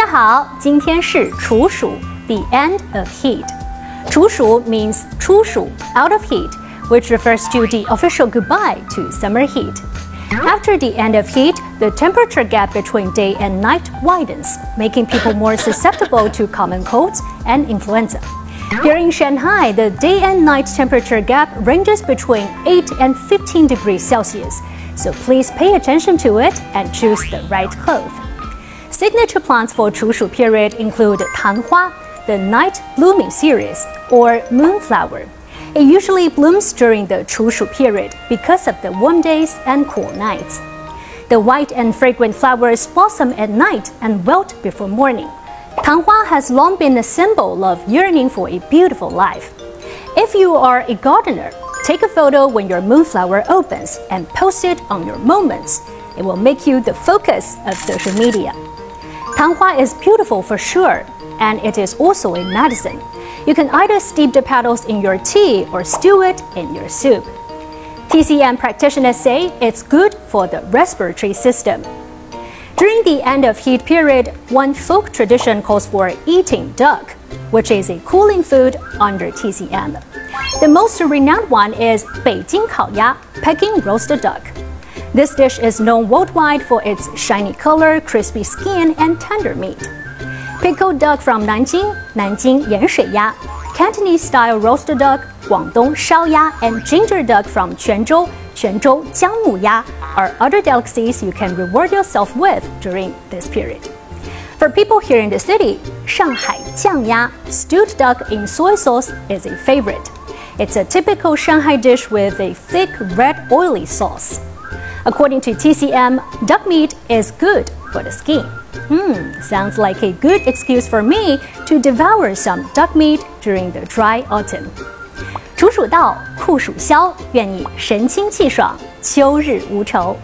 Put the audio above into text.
家好，今天是处暑，the end of heat. 处暑 means 初暑 out of heat, which refers to the official goodbye to summer heat. After the end of heat, the temperature gap between day and night widens, making people more susceptible to common colds and influenza. Here in Shanghai, the day and night temperature gap ranges between 8 and 15 degrees Celsius, so please pay attention to it and choose the right clothes. Signature plants for Chushu period include Tanhua, the night blooming cereus, or moonflower. It usually blooms during the Chushu period because of the warm days and cool nights. The white and fragrant flowers blossom at night and wilt before morning. Tanhua has long been a symbol of yearning for a beautiful life. If you are a gardener, take a photo when your moonflower opens and post it on your moments. It will make you the focus of social media. Tanhua is beautiful for sure, and it is also a medicine. You can either steep the petals in your tea or stew it in your soup. TCM practitioners say it's good for the respiratory system. During the end of heat period, one folk tradition calls for eating duck, which is a cooling food under TCM. The most renowned one is Beijing Kaoya, Peking roasted duck. This dish is known worldwide for its shiny color, crispy skin, and tender meat. Pickled duck from Nanjing, Nanjing Yanshui Ya, Cantonese style roasted duck, Guangdong Shao Ya, and ginger duck from Quanzhou, Quanzhou Jiangmu Ya are other delicacies you can reward yourself with during this period. For people here in the city, Shanghai Jiang Ya, stewed duck in soy sauce, is a favorite. It's a typical Shanghai dish with a thick red oily sauce. According to TCM, duck meat is good for the skin. Hmm, sounds like a good excuse for me to devour some duck meat during the dry autumn. 处暑到，酷暑消，愿你神清气爽，秋日无愁。